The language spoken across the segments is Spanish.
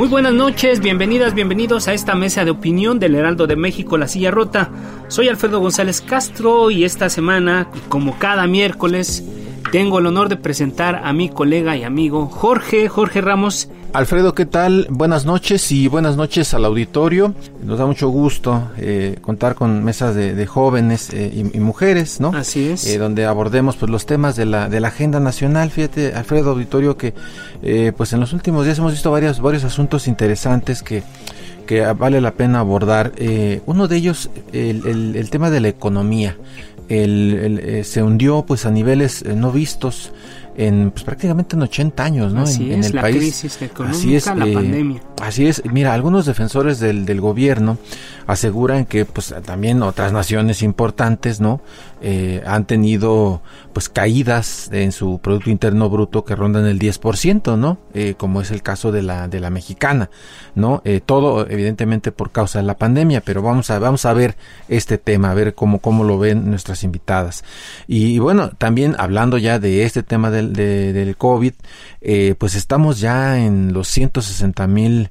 Muy buenas noches, bienvenidas, bienvenidos a esta mesa de opinión del Heraldo de México, La Silla Rota. Soy Alfredo González Castro y esta semana, como cada miércoles, tengo el honor de presentar a mi colega y amigo Jorge, Jorge Ramos. Alfredo, ¿qué tal? Buenas noches y buenas noches al auditorio. Nos da mucho gusto eh, contar con mesas de, jóvenes eh, y, mujeres, ¿no? Así es. Eh, donde abordemos pues los temas de la, de la agenda nacional. Fíjate, Alfredo Auditorio, que pues en los últimos días hemos visto varios, varios asuntos interesantes que que vale la pena abordar. uno de ellos, el, el, tema de la economía. El, se hundió pues a niveles no vistos en pues, prácticamente en 80 años, ¿no? Así en, es, el la país. crisis económica, así es, la eh, pandemia. Así es, mira, algunos defensores del, del gobierno aseguran que pues también otras naciones importantes, ¿no? Eh, han tenido pues caídas en su Producto Interno Bruto que rondan el 10%, ¿no? Eh, como es el caso de la, de la mexicana, ¿no? Eh, todo evidentemente por causa de la pandemia, pero vamos a, vamos a ver este tema, a ver cómo, cómo lo ven nuestras invitadas. Y, bueno, también hablando ya de este tema del, del COVID, pues estamos ya en los 160 mil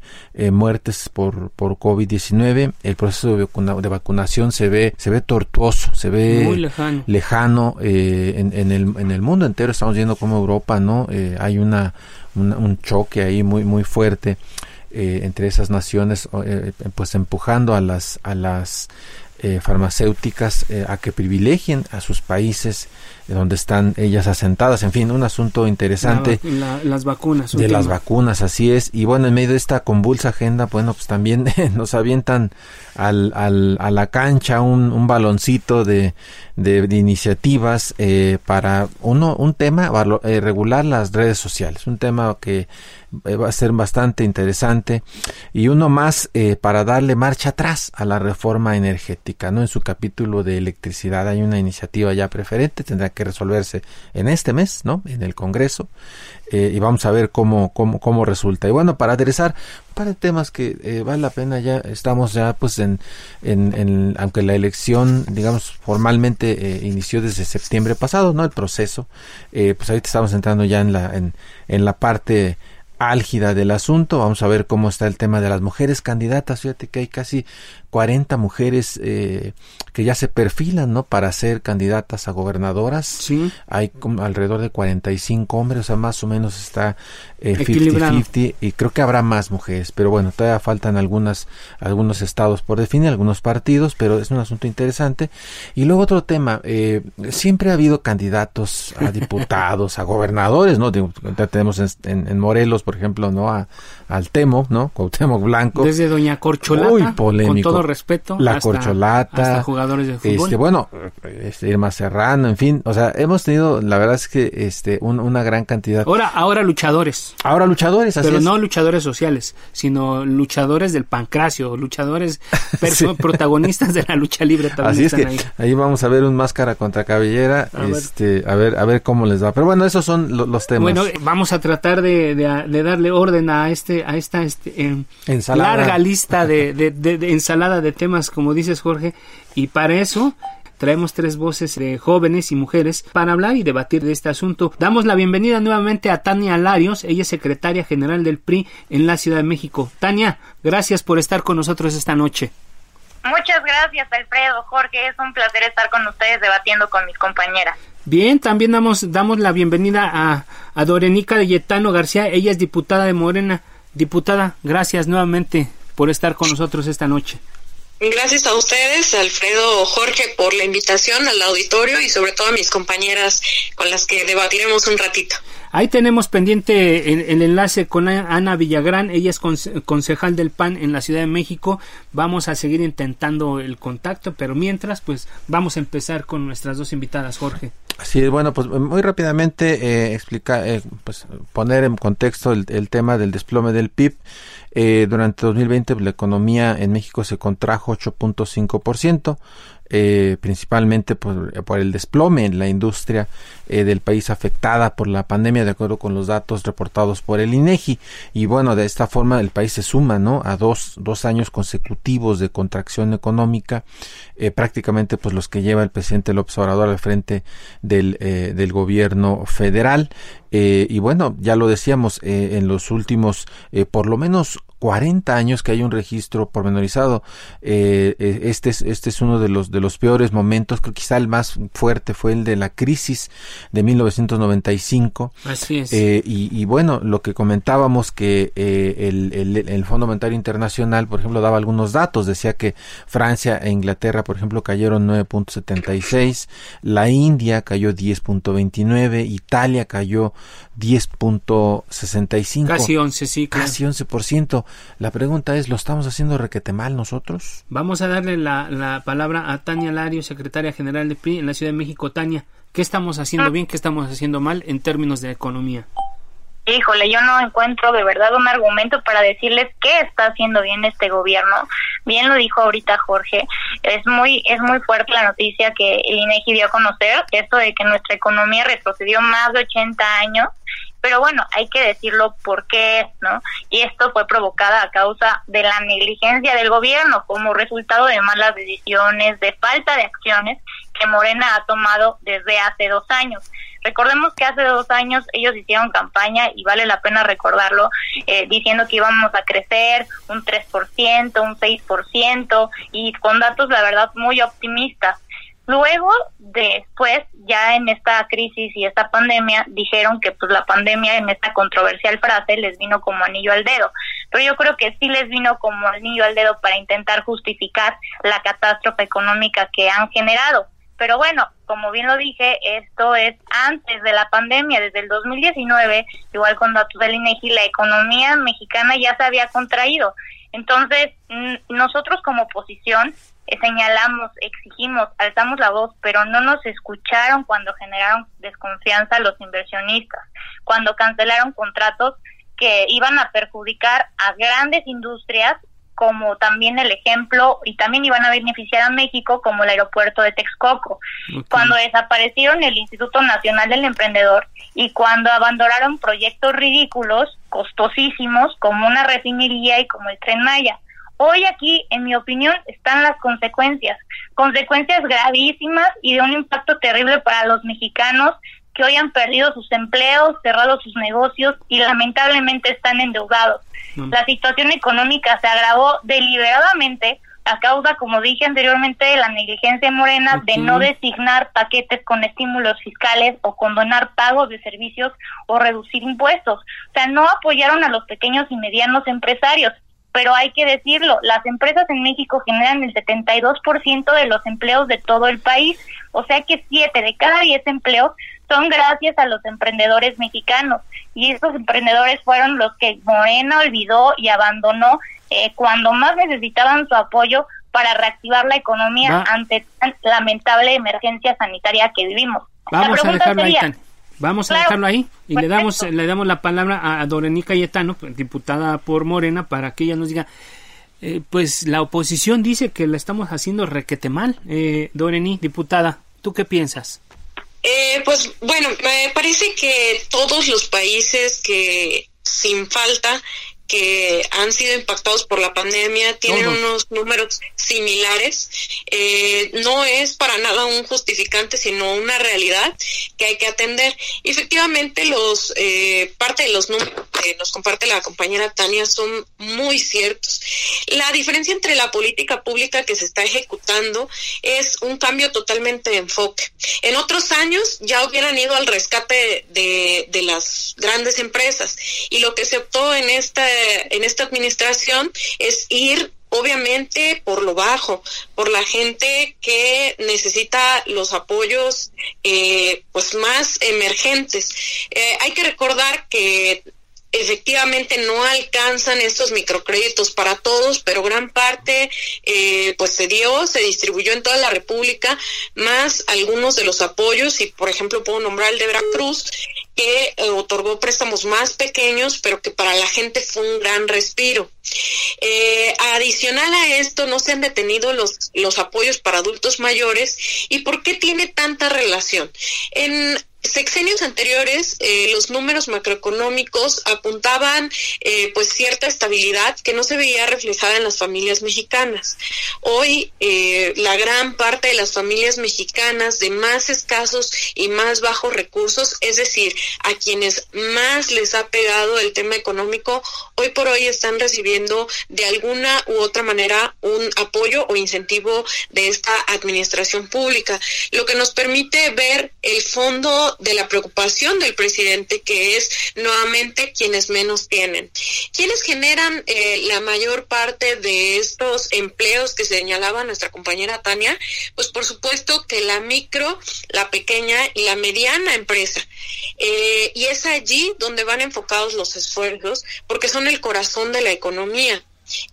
muertes por, por COVID-19, el proceso de, de, vacunación se ve, se ve tortuoso, se ve Muy lejano, lejano en, en, el, en el mundo entero estamos viendo como Europa, ¿no? Eh, hay una, un choque ahí muy, muy fuerte eh, entre esas naciones, eh, pues empujando a las, a las farmacéuticas a que privilegien a sus países donde están ellas asentadas. En fin, un asunto interesante. las vacunas. De las vacunas, así es. Y bueno, en medio de esta convulsa agenda, bueno, pues también nos avientan al, al, a la cancha un, un baloncito de, de, iniciativas eh, para uno un tema eh, regular las redes sociales un tema que eh, va a ser bastante interesante y uno más eh, para darle marcha atrás a la reforma energética no en su capítulo de electricidad hay una iniciativa ya preferente tendrá que resolverse en este mes no en el Congreso eh, y vamos a ver cómo, cómo, cómo resulta. Y bueno, para aderezar un par de temas que eh, vale la pena, ya estamos ya pues en, en, en aunque la elección, digamos, formalmente eh, inició desde septiembre pasado, ¿no? El proceso, pues ahorita estamos entrando ya en la, en, en la parte álgida del asunto. Vamos a ver cómo está el tema de las mujeres candidatas. Fíjate que hay casi 40 mujeres eh, que ya se perfilan, ¿no? Para ser candidatas a gobernadoras. Sí. Hay como alrededor de 45 hombres, o sea, más o menos está eh, 50-50 y creo que habrá más mujeres, pero bueno, todavía faltan algunas, algunos estados por definir, algunos partidos, pero es un asunto interesante. Y luego otro tema, eh, siempre ha habido candidatos a diputados, a gobernadores, ¿no? tenemos en, en, Morelos, por ejemplo, ¿no? A, al Temo, ¿no? Cuauhtémoc Blanco. Desde Doña Corcholata. Muy polémico respeto. La corcholata. jugadores de fútbol. Este, bueno, este, Irma Serrano, en fin. O sea, hemos tenido, la verdad es que este, una gran cantidad. Ahora, ahora luchadores. Ahora luchadores, así Pero no luchadores sociales, sino luchadores del pancracio, luchadores protagonistas de la lucha libre también. Así es que ahí. vamos a ver un máscara contra cabellera. A este, ver. a ver, a ver cómo les va. Pero bueno, esos son los temas. Bueno, vamos a tratar de, de, darle orden a este, a esta este, larga lista de, de, de temas, como dices Jorge, y para eso traemos tres voces de jóvenes y mujeres para hablar y debatir de este asunto. Damos la bienvenida nuevamente a Tania Larios, ella es secretaria general del PRI en la Ciudad de México. Tania, gracias por estar con nosotros esta noche. Muchas gracias, Alfredo, Jorge, es un placer estar con ustedes debatiendo con mis compañeras. Bien, también damos, damos la bienvenida a, a Dorenica de Yetano García, ella es diputada de Morena. Diputada, gracias nuevamente por estar con nosotros esta noche. Gracias a ustedes, Alfredo, Jorge, por la invitación al auditorio y sobre todo a mis compañeras con las que debatiremos un ratito. Ahí tenemos pendiente el, enlace con Ana Villagrán, ella es concejal del PAN en la Ciudad de México. Vamos a seguir intentando el contacto, pero mientras, pues vamos a empezar con nuestras dos invitadas, Jorge. Sí, bueno, pues muy rápidamente eh, explicar, eh, pues poner en contexto el, el, tema del desplome del PIB. Eh, durante 2020 la economía en México se contrajo 8.5%. Eh, principalmente por, por, el desplome en la industria eh, del país afectada por la pandemia, de acuerdo con los datos reportados por el INEGI. Y bueno, de esta forma el país se suma, ¿no? A dos, dos años consecutivos de contracción económica, eh, prácticamente pues los que lleva el presidente López Obrador al frente del, del gobierno federal. y bueno, ya lo decíamos, en los últimos por lo menos 40 años que hay un registro pormenorizado. Eh, eh, este, es, este es uno de los, de los peores momentos, creo que quizá el más fuerte fue el de la crisis de 1995. Así es. Eh, y, bueno, lo que comentábamos que el, el, el, Fondo Monetario Internacional, por ejemplo, daba algunos datos, decía que Francia e Inglaterra, por ejemplo, cayeron 9.76, la India cayó 10.29, Italia cayó 10.65. Casi 11, sí. Casi 11%. La pregunta es, ¿lo estamos haciendo requete mal nosotros? Vamos a darle la, la palabra a Tania Lario, secretaria general de PRI en la Ciudad de México. Tania, ¿qué estamos haciendo bien, qué estamos haciendo mal en términos de economía? híjole, yo no encuentro de verdad un argumento para decirles qué está haciendo bien este gobierno. Bien lo dijo ahorita Jorge, es muy es muy fuerte la noticia que el INEGI dio a conocer, esto de que nuestra economía retrocedió más de 80 años pero bueno, hay que decirlo por qué, ¿no? Y esto fue provocada a causa de la negligencia del gobierno como resultado de malas decisiones, de falta de acciones que Morena ha tomado desde hace dos años. Recordemos que hace dos años ellos hicieron campaña y vale la pena recordarlo, eh, diciendo que íbamos a crecer un 3%, un 6% y con datos, la verdad, muy optimistas. Luego, después, ya en esta crisis y esta pandemia, dijeron que pues la pandemia en esta controversial frase les vino como anillo al dedo. Pero yo creo que sí les vino como anillo al dedo para intentar justificar la catástrofe económica que han generado. Pero bueno, como bien lo dije, esto es antes de la pandemia, desde el 2019, igual con datos del INEGI, la economía mexicana ya se había contraído. Entonces, nosotros como oposición señalamos, exigimos, alzamos la voz, pero no nos escucharon cuando generaron desconfianza los inversionistas, cuando cancelaron contratos que iban a perjudicar a grandes industrias como también el ejemplo, y también iban a beneficiar a México como el aeropuerto de Texcoco, cuando desaparecieron el Instituto Nacional del Emprendedor y cuando abandonaron proyectos ridículos, costosísimos, como una refinería y como el tren Maya. Hoy aquí, en mi opinión, están las consecuencias, consecuencias gravísimas y de un impacto terrible para los mexicanos que hoy han perdido sus empleos, cerrado sus negocios y lamentablemente están endeudados. Mm. La situación económica se agravó deliberadamente a causa, como dije anteriormente, de la negligencia morena de no designar paquetes con estímulos fiscales o condonar pagos de servicios o reducir impuestos. O sea, no apoyaron a los pequeños y medianos empresarios pero hay que decirlo, las empresas en México generan el 72% de los empleos de todo el país, o sea que 7 de cada 10 empleos son gracias a los emprendedores mexicanos y estos emprendedores fueron los que Morena olvidó y abandonó eh, cuando más necesitaban su apoyo para reactivar la economía ante tan lamentable emergencia sanitaria que vivimos. Vamos a dejarlo ahí. Vamos a dejarlo ahí y le damos le damos la palabra a Dorení Cayetano, diputada por Morena, para que ella nos diga, eh, pues la oposición dice que la estamos haciendo requete mal. Eh, Dorení, diputada, ¿tú qué piensas? Eh, pues bueno, me parece que todos los países que sin falta que han sido impactados por la pandemia tienen unos números similares. Eh, no es para nada un justificante, sino una realidad que hay que atender. efectivamente, los eh, parte de los números que nos comparte la compañera Tania son muy ciertos. La diferencia entre la política pública que se está ejecutando es un cambio totalmente de enfoque. En otros años ya hubieran ido al rescate de, de las grandes empresas y lo que se optó en esta en esta administración es ir obviamente por lo bajo, por la gente que necesita los apoyos eh, pues más emergentes. Eh, hay que recordar que efectivamente no alcanzan estos microcréditos para todos, pero gran parte eh, pues se dio, se distribuyó en toda la República, más algunos de los apoyos, y por ejemplo puedo nombrar el de Veracruz, que eh, otorgó préstamos más pequeños, pero que para la gente fue un gran respiro. Eh, adicional a esto, no se han detenido los, los apoyos para adultos mayores. ¿Y por qué tiene tanta relación? En sexenios anteriores eh, los números macroeconómicos apuntaban eh, pues cierta estabilidad que no se veía reflejada en las familias mexicanas. Hoy eh, la gran parte de las familias mexicanas de más escasos y más bajos recursos, es decir, a quienes más les ha pegado el tema económico, hoy por hoy están recibiendo de alguna u otra manera un apoyo o incentivo de esta administración pública, lo que nos permite ver el fondo de la preocupación del presidente, que es nuevamente quienes menos tienen. ¿Quiénes generan eh, la mayor parte de estos empleos que señalaba nuestra compañera Tania? Pues por supuesto que la micro, la pequeña y la mediana empresa. Eh, y es allí donde van enfocados los esfuerzos, porque son el corazón de la economía.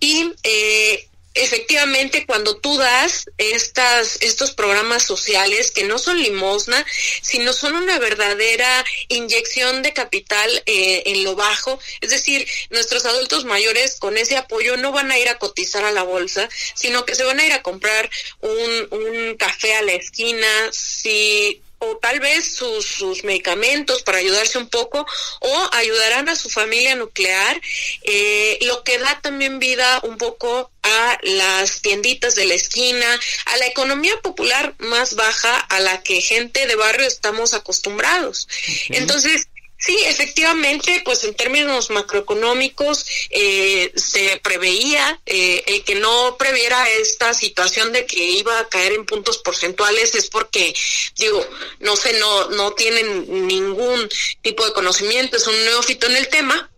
Y eh, efectivamente cuando tú das estas estos programas sociales que no son limosna sino son una verdadera inyección de capital eh, en lo bajo es decir nuestros adultos mayores con ese apoyo no van a ir a cotizar a la bolsa sino que se van a ir a comprar un, un café a la esquina si o tal vez sus, sus, medicamentos para ayudarse un poco o ayudarán a su familia nuclear, eh, lo que da también vida un poco a las tienditas de la esquina, a la economía popular más baja a la que gente de barrio estamos acostumbrados. Entonces, Sí, efectivamente, pues en términos macroeconómicos eh, se preveía eh, el que no previera esta situación de que iba a caer en puntos porcentuales es porque, digo, no sé, no, no tienen ningún tipo de conocimiento, es un neófito en el tema,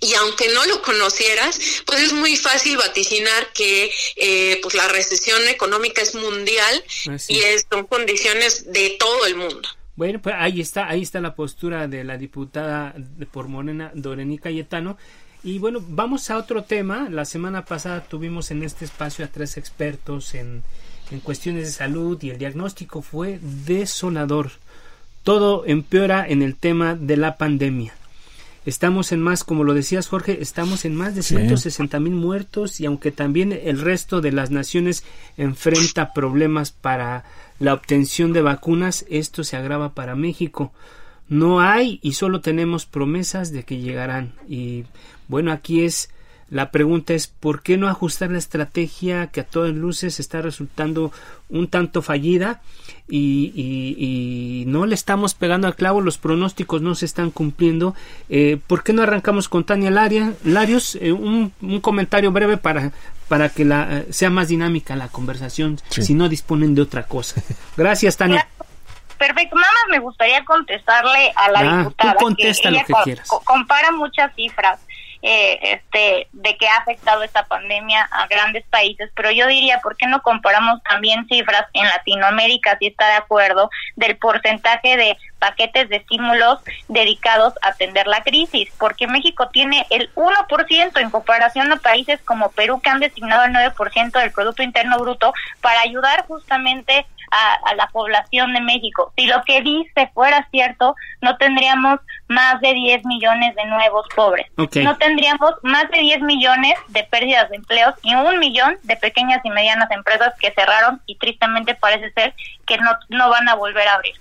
y aunque no lo conocieras, pues es muy fácil vaticinar que eh, pues la recesión económica es mundial y es, son condiciones de todo el mundo. Bueno, pues ahí está, ahí está la postura de la diputada por Morena, Dorení Cayetano. Y bueno, vamos a otro tema. La semana pasada tuvimos en este espacio a tres expertos en, en cuestiones de salud y el diagnóstico fue desolador. Todo empeora en el tema de la pandemia. Estamos en más, como lo decías Jorge, estamos en más de 160 mil muertos y aunque también el resto de las naciones enfrenta problemas para la obtención de vacunas, esto se agrava para México. No hay y solo tenemos promesas de que llegarán. Y bueno, aquí es la pregunta es ¿por qué no ajustar la estrategia que a todas luces está resultando un tanto fallida y, no le estamos pegando al clavo, los pronósticos no se están cumpliendo? Eh, ¿Por qué no arrancamos con Tania Larios? Eh, un, comentario breve para, para que la, eh, sea más dinámica la conversación si no disponen de otra cosa. Gracias, Tania. Perfecto, nada más me gustaría contestarle a la ah, diputada. contesta lo que quieras. compara muchas cifras eh, este, de que ha afectado esta pandemia a grandes países, pero yo diría, ¿por qué no comparamos también cifras en Latinoamérica, si está de acuerdo, del porcentaje de paquetes de estímulos dedicados a atender la crisis? Porque México tiene el 1% en comparación a países como Perú, que han designado el 9% del Producto Interno Bruto para ayudar justamente a, la población de México. Si lo que dice fuera cierto, no tendríamos más de 10 millones de nuevos pobres. No tendríamos más de 10 millones de pérdidas de empleos y un millón de pequeñas y medianas empresas que cerraron y tristemente parece ser que no, no van a volver a abrir.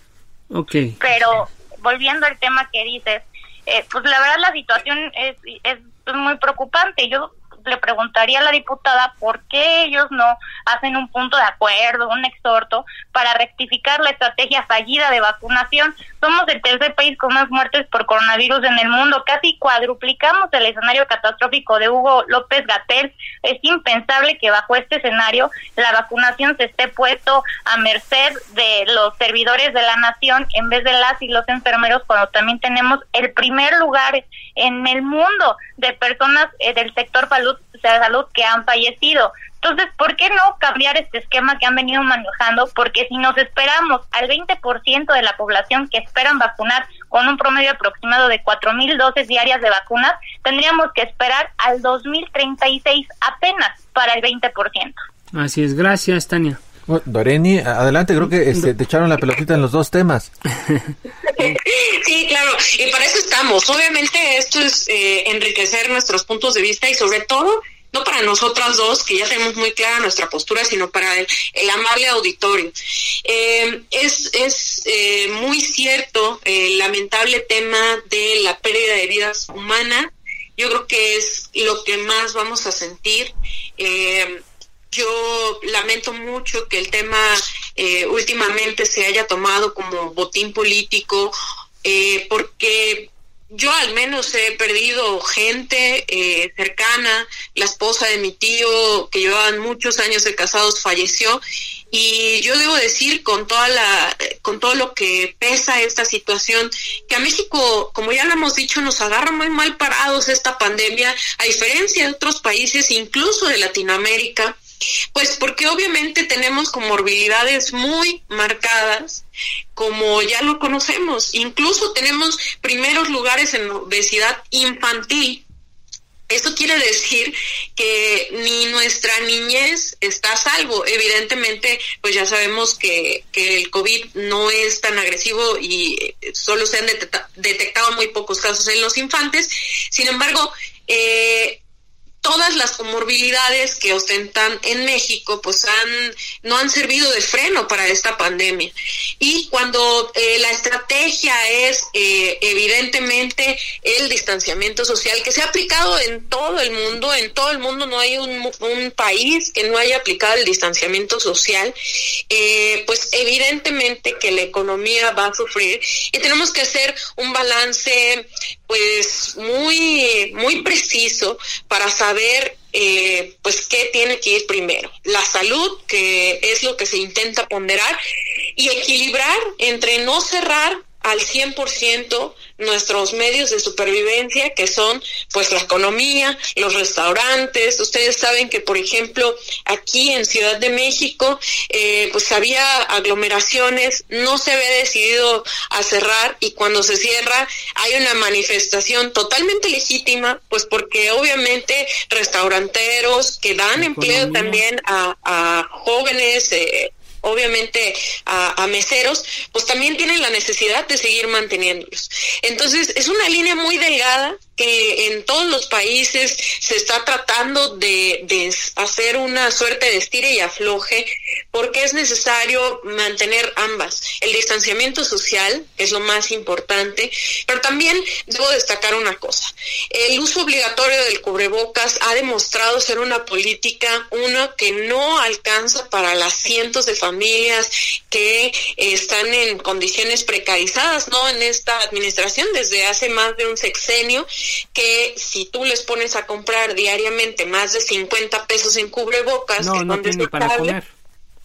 Okay. Pero volviendo al tema que dices, eh, pues la verdad la situación es, es muy preocupante. Yo le preguntaría a la diputada por qué ellos no hacen un punto de acuerdo, un exhorto para rectificar la estrategia fallida de vacunación. Somos el tercer país con más muertes por coronavirus en el mundo, casi cuadruplicamos el escenario catastrófico de Hugo López Gatel. Es impensable que bajo este escenario la vacunación se esté puesto a merced de los servidores de la nación en vez de las y los enfermeros cuando también tenemos el primer lugar en el mundo de personas eh, del sector salud salud, salud que han fallecido. Entonces, ¿por qué no cambiar este esquema que han venido manejando? Porque si nos esperamos al 20% de la población que esperan vacunar con un promedio aproximado de 4.000 dosis diarias de vacunas, tendríamos que esperar al 2036 apenas para el 20%. Así es, gracias, Tania. Doreni, adelante, creo que este, te echaron la pelotita en los dos temas. Sí, claro, y para eso estamos. Obviamente esto es eh, enriquecer nuestros puntos de vista y sobre todo no para nosotras dos, que ya tenemos muy clara nuestra postura, sino para el, amable auditorio. Eh, es es eh, muy cierto el lamentable tema de la pérdida de vidas humanas. Yo creo que es lo que más vamos a sentir. Eh, yo lamento mucho que el tema últimamente se haya tomado como botín político, porque yo al menos he perdido gente eh, cercana, la esposa de mi tío, que llevaban muchos años de casados, falleció, y yo debo decir con toda la, con todo lo que pesa esta situación, que a México, como ya lo hemos dicho, nos agarra muy mal parados esta pandemia, a diferencia de otros países, incluso de Latinoamérica, pues porque obviamente tenemos comorbilidades muy marcadas, como ya lo conocemos. Incluso tenemos primeros lugares en obesidad infantil. Esto quiere decir que ni nuestra niñez está a salvo. Evidentemente, pues ya sabemos que, que el COVID no es tan agresivo y solo se han detectado muy pocos casos en los infantes. Sin embargo, eh, todas las comorbilidades que ostentan en México pues han no han servido de freno para esta pandemia. Y cuando eh, la estrategia es eh, evidentemente el distanciamiento social que se ha aplicado en todo el mundo en todo el mundo no hay un, un país que no haya aplicado el distanciamiento social eh, pues evidentemente que la economía va a sufrir y tenemos que hacer un balance pues muy muy preciso para saber ver eh, pues qué tiene que ir primero. La salud, que es lo que se intenta ponderar, y equilibrar entre no cerrar al 100% nuestros medios de supervivencia, que son pues la economía, los restaurantes. Ustedes saben que, por ejemplo, aquí en Ciudad de México, eh, pues había aglomeraciones, no se había decidido a cerrar y cuando se cierra hay una manifestación totalmente legítima, pues porque obviamente restauranteros que dan empleo también a, a jóvenes, eh, obviamente a, meseros, pues también tienen la necesidad de seguir manteniéndolos. Entonces, es una línea muy delgada que en todos los países se está tratando de, de, hacer una suerte de estire y afloje porque es necesario mantener ambas. El distanciamiento social, es lo más importante, pero también debo destacar una cosa. El uso obligatorio del cubrebocas ha demostrado ser una política, uno que no alcanza para las cientos de familias que están en condiciones precarizadas, ¿no? En esta administración desde hace más de un sexenio que si tú les pones a comprar diariamente más de 50 pesos en cubrebocas, no, no tiene para comer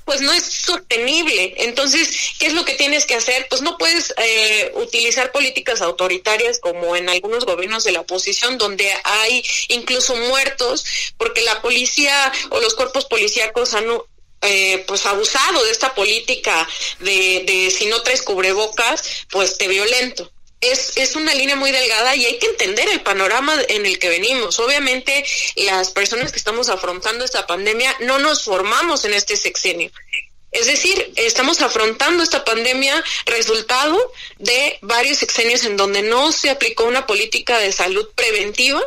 pues no es sostenible. Entonces, ¿qué es lo que tienes que hacer? Pues no puedes eh, utilizar políticas autoritarias como en algunos gobiernos de la oposición, donde hay incluso muertos, porque la policía o los cuerpos policíacos han eh, pues abusado de esta política de, de si no traes cubrebocas, pues te violento es, es una línea muy delgada y hay que entender el panorama en el que venimos. Obviamente, las personas que estamos afrontando esta pandemia no nos formamos en este sexenio. Es decir, estamos afrontando esta pandemia resultado de varios sexenios en donde no se aplicó una política de salud preventiva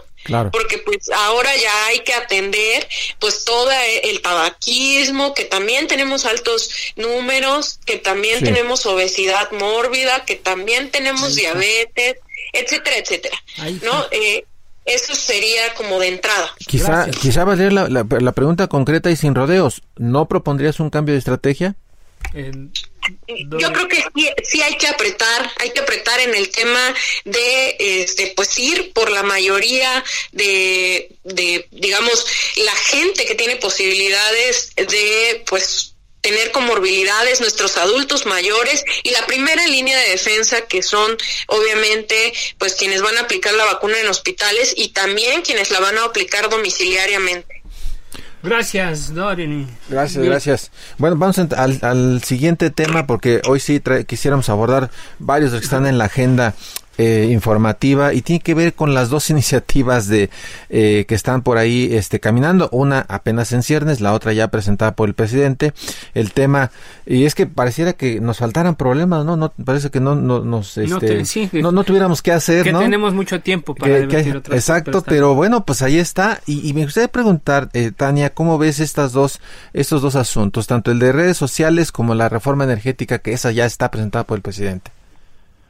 porque pues ahora ya hay que atender pues todo el tabaquismo, que también tenemos altos números, que también tenemos obesidad mórbida, que también tenemos diabetes, etcétera, etcétera. ¿No? Eh, eso sería como de entrada. Quizá, quizá valer la, la pregunta concreta y sin rodeos. ¿No propondrías un cambio de estrategia? Yo creo que sí, hay que apretar, hay que apretar en el tema de, este, pues ir por la mayoría de, de, digamos, la gente que tiene posibilidades de, pues, tener comorbilidades, nuestros adultos mayores y la primera línea de defensa que son obviamente pues quienes van a aplicar la vacuna en hospitales y también quienes la van a aplicar domiciliariamente. Gracias, Doreen. Gracias, gracias. Bueno, vamos al, al, siguiente tema porque hoy sí quisiéramos abordar varios que están en la agenda eh, informativa y tiene que ver con las dos iniciativas de eh, que están por ahí este caminando. Una apenas en ciernes la otra ya presentada por el presidente. El tema y es que pareciera que nos faltaran problemas no no parece que no, no nos este, no, no, tuviéramos que hacer que tenemos mucho tiempo para que, exacto pero, bueno pues ahí está. Y, me gustaría preguntar eh, Tania cómo ves estas dos estos dos asuntos tanto el de redes sociales como la reforma energética que esa ya está presentada por el presidente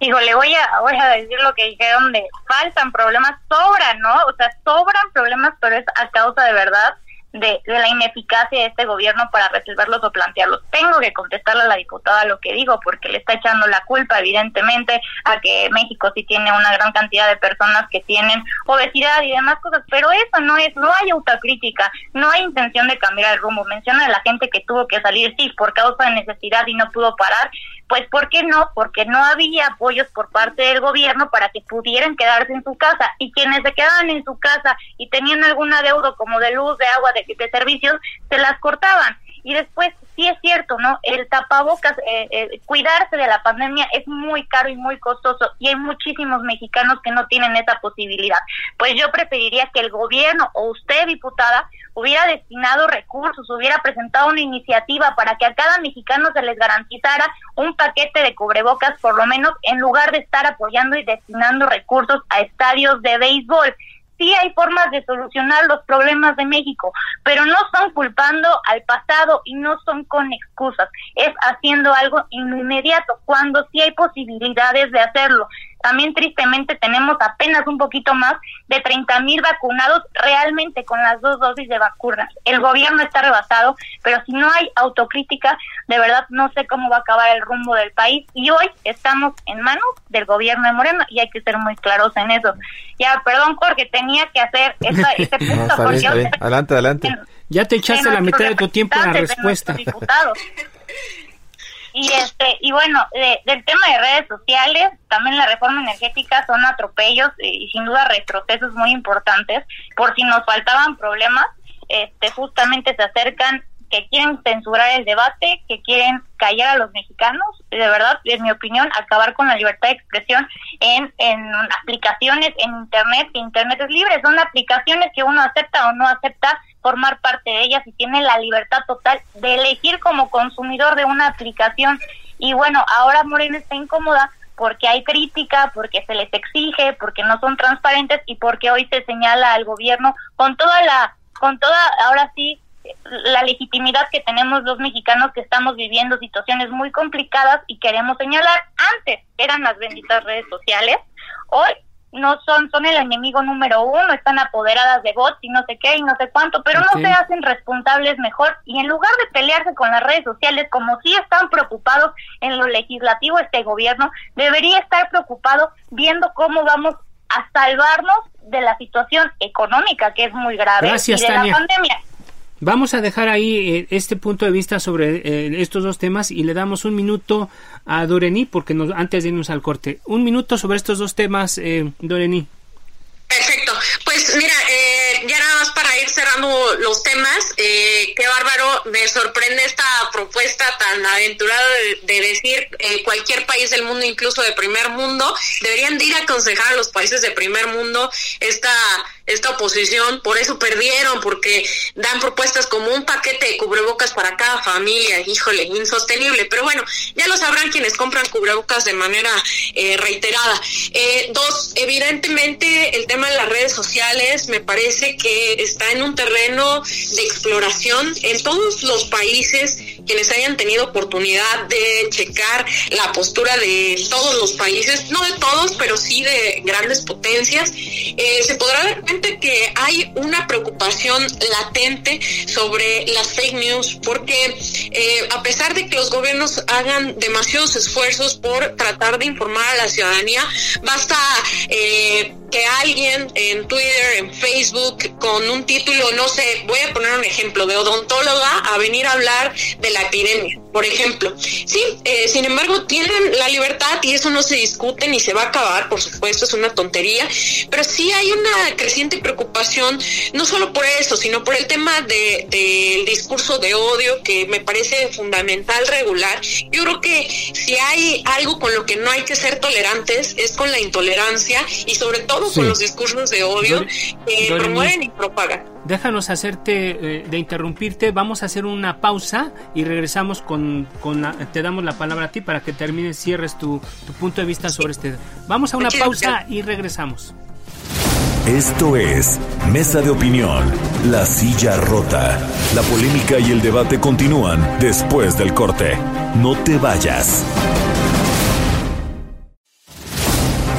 le voy a, voy a decir lo que dijeron de faltan problemas, sobran, ¿no? O sea, sobran problemas, pero es a causa de verdad de, de, la ineficacia de este gobierno para resolverlos o plantearlos. Tengo que contestarle a la diputada lo que digo, porque le está echando la culpa, evidentemente, a que México sí tiene una gran cantidad de personas que tienen obesidad y demás cosas, pero eso no es, no hay autocrítica, no hay intención de cambiar el rumbo. Menciona a la gente que tuvo que salir, sí, por causa de necesidad y no pudo parar, pues ¿por qué no? Porque no había apoyos por parte del gobierno para que pudieran quedarse en su casa y quienes se quedaban en su casa y tenían algún adeudo como de luz, de agua, de, de servicios, se las cortaban. Y después, sí es cierto, ¿no? El tapabocas, eh, eh, cuidarse de la pandemia es muy caro y muy costoso y hay muchísimos mexicanos que no tienen esa posibilidad. Pues yo preferiría que el gobierno o usted, diputada, hubiera destinado recursos, hubiera presentado una iniciativa para que a cada mexicano se les garantizara un paquete de cubrebocas, por lo menos, en lugar de estar apoyando y destinando recursos a estadios de béisbol sí hay formas de solucionar los problemas de México, pero no son culpando al pasado y no son con excusas, es haciendo algo inmediato cuando sí hay posibilidades de hacerlo. También tristemente tenemos apenas un poquito más de 30 mil vacunados realmente con las dos dosis de vacunas. El gobierno está rebasado, pero si no hay autocrítica, de verdad no sé cómo va a acabar el rumbo del país. Y hoy estamos en manos del gobierno de Moreno y hay que ser muy claros en eso. Ya, perdón Jorge, tenía que hacer esta, este punto. Adelante, adelante. ya te echaste la mitad de tu tiempo en la respuesta. Y este y bueno, del tema de redes sociales, también la reforma energética son atropellos y, sin duda retrocesos muy importantes. Por si nos faltaban problemas, este justamente se acercan que quieren censurar el debate, que quieren callar a los mexicanos, de verdad, en mi opinión, acabar con la libertad de expresión en, en aplicaciones en Internet, Internet es libre, son aplicaciones que uno acepta o no acepta formar parte de ellas y tiene la libertad total de elegir como consumidor de una aplicación. Y bueno, ahora Morena está incómoda porque hay crítica, porque se les exige, porque no son transparentes y porque hoy se señala al gobierno con toda la, con toda, ahora sí, la legitimidad que tenemos los mexicanos que estamos viviendo situaciones muy complicadas y queremos señalar, antes eran las benditas redes sociales, hoy no son, son el enemigo número uno, están apoderadas de bots y no sé qué y no sé cuánto, pero no se hacen responsables mejor y en lugar de pelearse con las redes sociales como si están preocupados en lo legislativo este gobierno, debería estar preocupado viendo cómo vamos a salvarnos de la situación económica que es muy grave y de la pandemia. Vamos a dejar ahí eh, este punto de vista sobre eh, estos dos temas y le damos un minuto a Dorení porque nos, antes de irnos al corte. Un minuto sobre estos dos temas, eh, Dorení. Perfecto. Mira, eh, ya nada más para ir cerrando los temas, eh, qué bárbaro, me sorprende esta propuesta tan aventurada de, decir eh, cualquier país del mundo, incluso de primer mundo, deberían de ir a aconsejar a los países de primer mundo esta esta oposición, por eso perdieron, porque dan propuestas como un paquete de cubrebocas para cada familia, híjole, insostenible, pero bueno, ya lo sabrán quienes compran cubrebocas de manera eh, reiterada. Eh, dos, evidentemente el tema de las redes sociales me parece que está en un terreno de exploración en todos los países quienes hayan tenido oportunidad de checar la postura de todos los países, no de todos, pero sí de grandes potencias, eh, se podrá dar cuenta que hay una preocupación latente sobre las fake news, porque eh, a pesar de que los gobiernos hagan demasiados esfuerzos por tratar de informar a la ciudadanía, basta... Eh, que alguien en Twitter, en Facebook, con un título, no sé, voy a poner un ejemplo, de odontóloga a venir a hablar de la epidemia, por ejemplo. Sí, eh, sin embargo, tienen la libertad y eso no se discute ni se va a acabar, por supuesto, es una tontería, pero sí hay una creciente preocupación, no solo por eso, sino por el tema del de, discurso de odio que me parece fundamental regular. Yo creo que si hay algo con lo que no hay que ser tolerantes es con la intolerancia y sobre todo con los discursos de odio que promueven y propagan. Déjanos hacerte, eh, de interrumpirte, vamos a hacer una pausa y regresamos con, con te damos la palabra a ti para que termines, cierres tu, tu punto de vista sobre este. Vamos a una pausa y regresamos. Esto es Mesa de Opinión, La Silla Rota. La polémica y el debate continúan después del corte. No te vayas.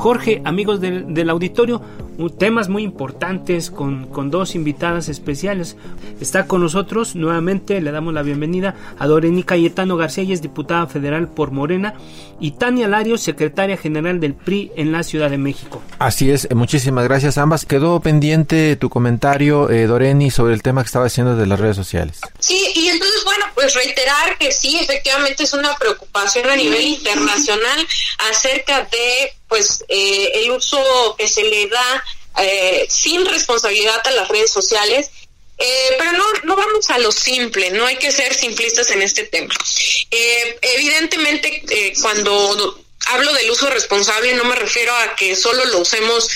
Jorge, amigos del, auditorio, temas muy importantes con, con, dos invitadas especiales. Está con nosotros nuevamente, le damos la bienvenida a Doreni Cayetano García, y es diputada federal por Morena, y Tania Lario, secretaria general del PRI en la Ciudad de México. Así es, muchísimas gracias ambas. Quedó pendiente tu comentario, eh, Doreni, sobre el tema que estaba haciendo de las redes sociales. Sí, y entonces, pues reiterar que sí, efectivamente es una preocupación a nivel internacional acerca de pues eh, el uso que se le da eh, sin responsabilidad a las redes sociales. Eh, pero no, no vamos a lo simple, no hay que ser simplistas en este tema. evidentemente, cuando hablo del uso responsable no me refiero a que solo lo usemos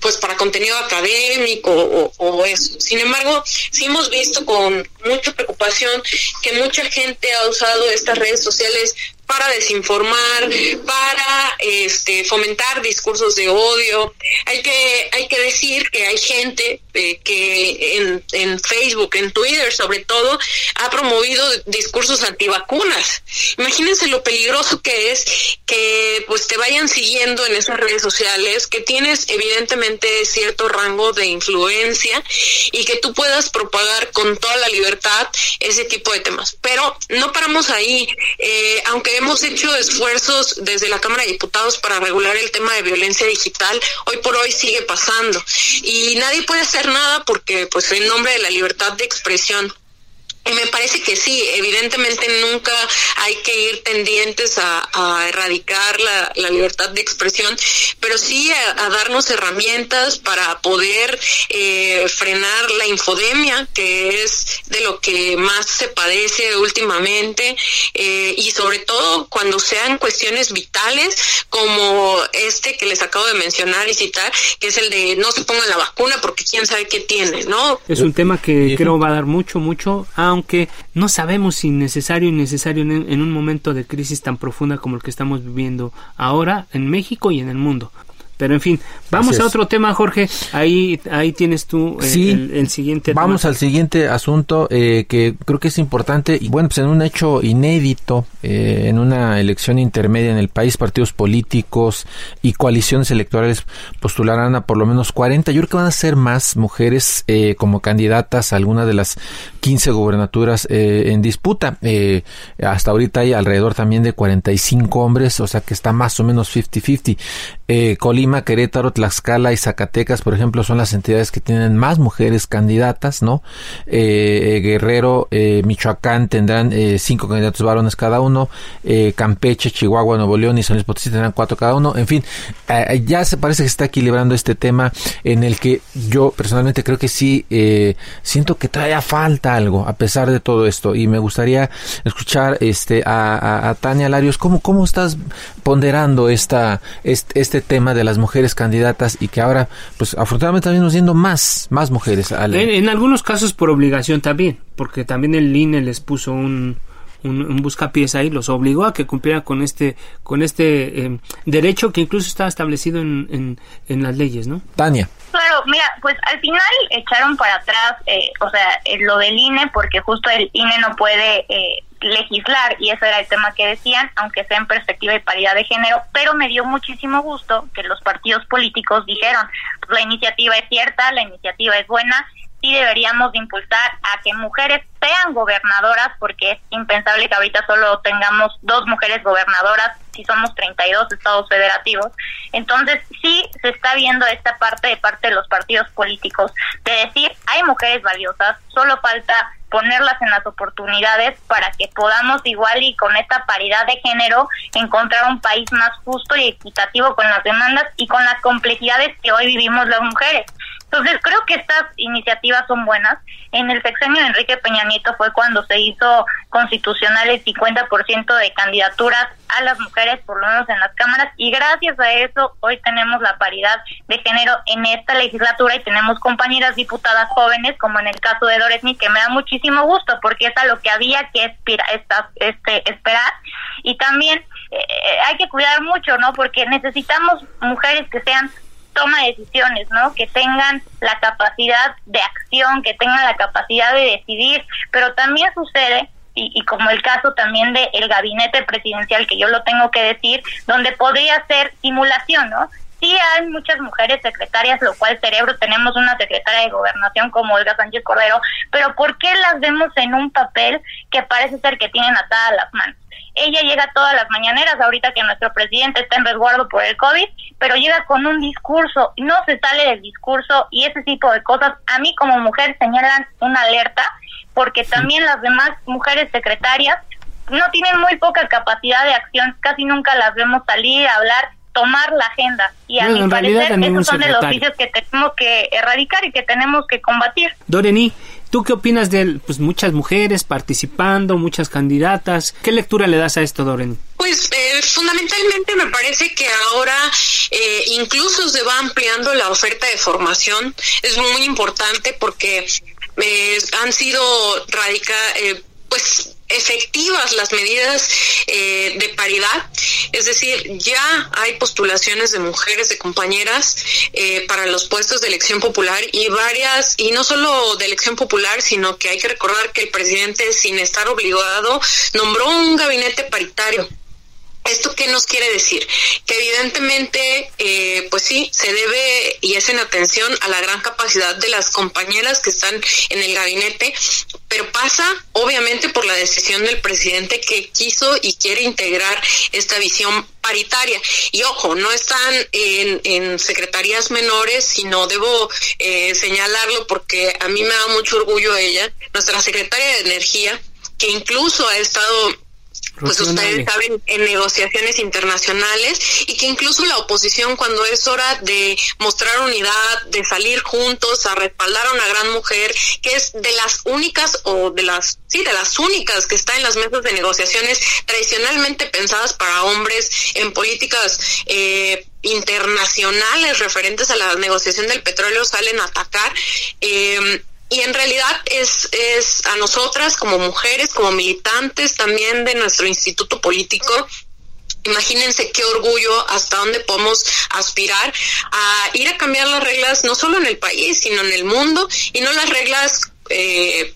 pues para contenido académico o, o, eso. Sin embargo, sí hemos visto con mucha preocupación que mucha gente ha usado estas redes sociales para desinformar, para este, fomentar discursos de odio. Hay que, hay que decir que hay gente eh, que en, en, Facebook, en Twitter sobre todo, ha promovido discursos antivacunas. Imagínense lo peligroso que es que pues te vayan siguiendo en esas redes sociales, que tienes evidentemente cierto rango de influencia y que tú puedas propagar con toda la libertad ese tipo de temas. Pero no paramos ahí, eh, aunque hemos hecho esfuerzos desde la Cámara de Diputados para regular el tema de violencia digital, hoy por hoy sigue pasando. Y nadie puede hacer nada porque pues en nombre de la libertad de expresión me parece que sí, evidentemente nunca hay que ir tendientes a, erradicar la, libertad de expresión, pero sí a, darnos herramientas para poder eh, frenar la infodemia, que es de lo que más se padece últimamente, eh, y sobre todo cuando sean cuestiones vitales como este que les acabo de mencionar y citar, que es el de no se ponga la vacuna porque quién sabe qué tiene, ¿no? Es un tema que creo va a dar mucho, mucho, aunque no sabemos si necesario y necesario en, un momento de crisis tan profunda como el que estamos viviendo ahora en México y en el mundo. Pero en fin, vamos a otro tema, Jorge. Ahí, ahí tienes tú eh, el, siguiente. Vamos al siguiente asunto eh, que creo que es importante. Y bueno, pues en un hecho inédito, eh, en una elección intermedia en el país, partidos políticos y coaliciones electorales postularán a por lo menos 40. Yo creo que van a ser más mujeres como candidatas a alguna de las 15 gubernaturas en disputa. hasta ahorita hay alrededor también de 45 hombres, o sea que está más o menos 50-50. Colima Querétaro, Tlaxcala y Zacatecas, por ejemplo, son las entidades que tienen más mujeres candidatas, ¿no? Eh, eh, Guerrero, eh, Michoacán tendrán cinco candidatos varones cada uno, Campeche, Chihuahua, Nuevo León y San Luis Potosí tendrán cuatro cada uno. En fin, ya se parece que está equilibrando este tema en el que yo personalmente creo que sí siento que todavía falta algo a pesar de todo esto y me gustaría escuchar este a, Tania Larios cómo cómo estás ponderando esta este tema de las mujeres candidatas y que ahora, pues afortunadamente estamos viendo más, más mujeres. En, algunos casos por obligación también, porque también el INE les puso un, un, buscapiés ahí, los obligó a que cumplieran con este, con este em, derecho que incluso está establecido en, en, las leyes, ¿no? Tania. Claro, mira, pues al final echaron para atrás, eh, o sea, lo del INE, porque justo el INE no puede eh, legislar y ese era el tema que decían, aunque sea en perspectiva de paridad de género, pero me dio muchísimo gusto que los partidos políticos dijeron, pues, la iniciativa es cierta, la iniciativa es buena, sí deberíamos impulsar a que mujeres sean gobernadoras, porque es impensable que ahorita solo tengamos dos mujeres gobernadoras si somos 32 estados federativos. Entonces, sí se está viendo esta parte de parte de los partidos políticos de decir, hay mujeres valiosas, solo falta ponerlas en las oportunidades para que podamos igual y con esta paridad de género encontrar un país más justo y equitativo con las demandas y con las complejidades que hoy vivimos las mujeres. Entonces creo que estas iniciativas son buenas. En el sexenio de Enrique Peña Nieto fue cuando se hizo constitucional el 50% de candidaturas a las mujeres, por lo menos en las cámaras, y gracias a eso hoy tenemos la paridad de género en esta legislatura y tenemos compañeras diputadas jóvenes, como en el caso de Doresni, que me da muchísimo gusto porque es a lo que había que este, esperar. Y también eh, hay que cuidar mucho, ¿no? Porque necesitamos mujeres que sean toma de decisiones, ¿no? Que tengan la capacidad de acción, que tengan la capacidad de decidir, pero también sucede y, como el caso también del el gabinete presidencial, que yo lo tengo que decir, donde podría ser simulación, ¿no? Sí hay muchas mujeres secretarias, lo cual cerebro tenemos una secretaria de gobernación como Olga Sánchez Cordero, pero ¿por qué las vemos en un papel que parece ser que tienen atadas las manos? Ella llega todas las mañaneras, ahorita que nuestro presidente está en resguardo por el COVID, pero llega con un discurso, no se sale del discurso y ese tipo de cosas a mí como mujer señalan una alerta, porque también las demás mujeres secretarias no tienen muy poca capacidad de acción, casi nunca las vemos salir a hablar tomar la agenda. Y a mi parecer, esos son de los vicios que tenemos que erradicar y que tenemos que combatir. Doreni, ¿tú qué opinas de pues, muchas mujeres participando, muchas candidatas? ¿Qué lectura le das a esto, Doreni? Pues eh, fundamentalmente me parece que ahora eh, incluso se va ampliando la oferta de formación. Es muy importante porque eh, han sido radica, pues efectivas las medidas eh, de paridad, es decir, ya hay postulaciones de mujeres, de compañeras eh, para los puestos de elección popular y varias, y no solo de elección popular, sino que hay que recordar que el presidente, sin estar obligado, nombró un gabinete paritario ¿Esto qué nos quiere decir? Que evidentemente, eh, pues sí, se debe y es en atención a la gran capacidad de las compañeras que están en el gabinete, pero pasa obviamente por la decisión del presidente que quiso y quiere integrar esta visión paritaria. Y ojo, no están en, en secretarías menores, sino debo eh, señalarlo porque a mí me da mucho orgullo ella, nuestra secretaria de Energía, que incluso ha estado pues ustedes saben en negociaciones internacionales y que incluso la oposición cuando es hora de mostrar unidad, de salir juntos a respaldar a una gran mujer que es de las únicas o de las sí de las únicas que está en las mesas de negociaciones tradicionalmente pensadas para hombres en políticas eh, internacionales referentes a la negociación del petróleo salen a atacar eh, y en realidad es, es a nosotras como mujeres, como militantes también de nuestro instituto político, Imagínense qué orgullo hasta dónde podemos aspirar a ir a cambiar las reglas, no solo en el país, sino en el mundo, y no las reglas eh,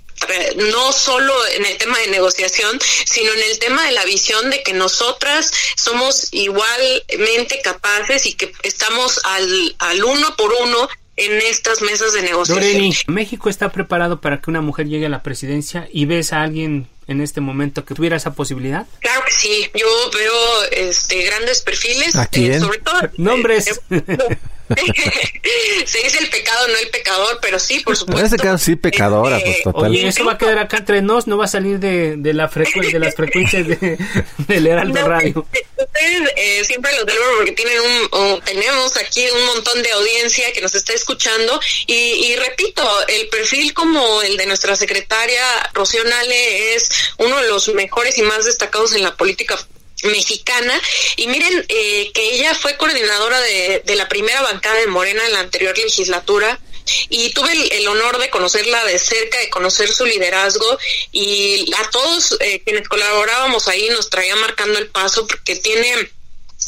no solo en el tema de negociación, sino en el tema de la visión de que nosotras somos igualmente capaces y que estamos al, al uno por uno en estas mesas de negociación. ¿México está preparado para que una mujer llegue a la presidencia y ves a alguien en este momento que tuviera esa posibilidad? Claro que sí, yo veo este grandes perfiles, eh, sobre todo nombres. Eh, se dice el pecado, no el pecador, pero sí, por supuesto. En este caso sí, pecadora, pues este, total. Oye, eso va a quedar acá entre nos, no va a salir de, de, la de las frecuencias de, del Heraldo Radio. Ustedes eh, siempre los celebro porque tienen un, tenemos aquí un montón de audiencia que nos está escuchando y, y repito, el perfil como el de nuestra secretaria Rocío Nale es uno de los mejores y más destacados en la política mexicana. Y miren eh, que ella fue coordinadora de, de, la primera bancada de Morena en la anterior legislatura. Y tuve el, honor de conocerla de cerca, de conocer su liderazgo. Y a todos eh, quienes colaborábamos ahí nos traía marcando el paso porque tiene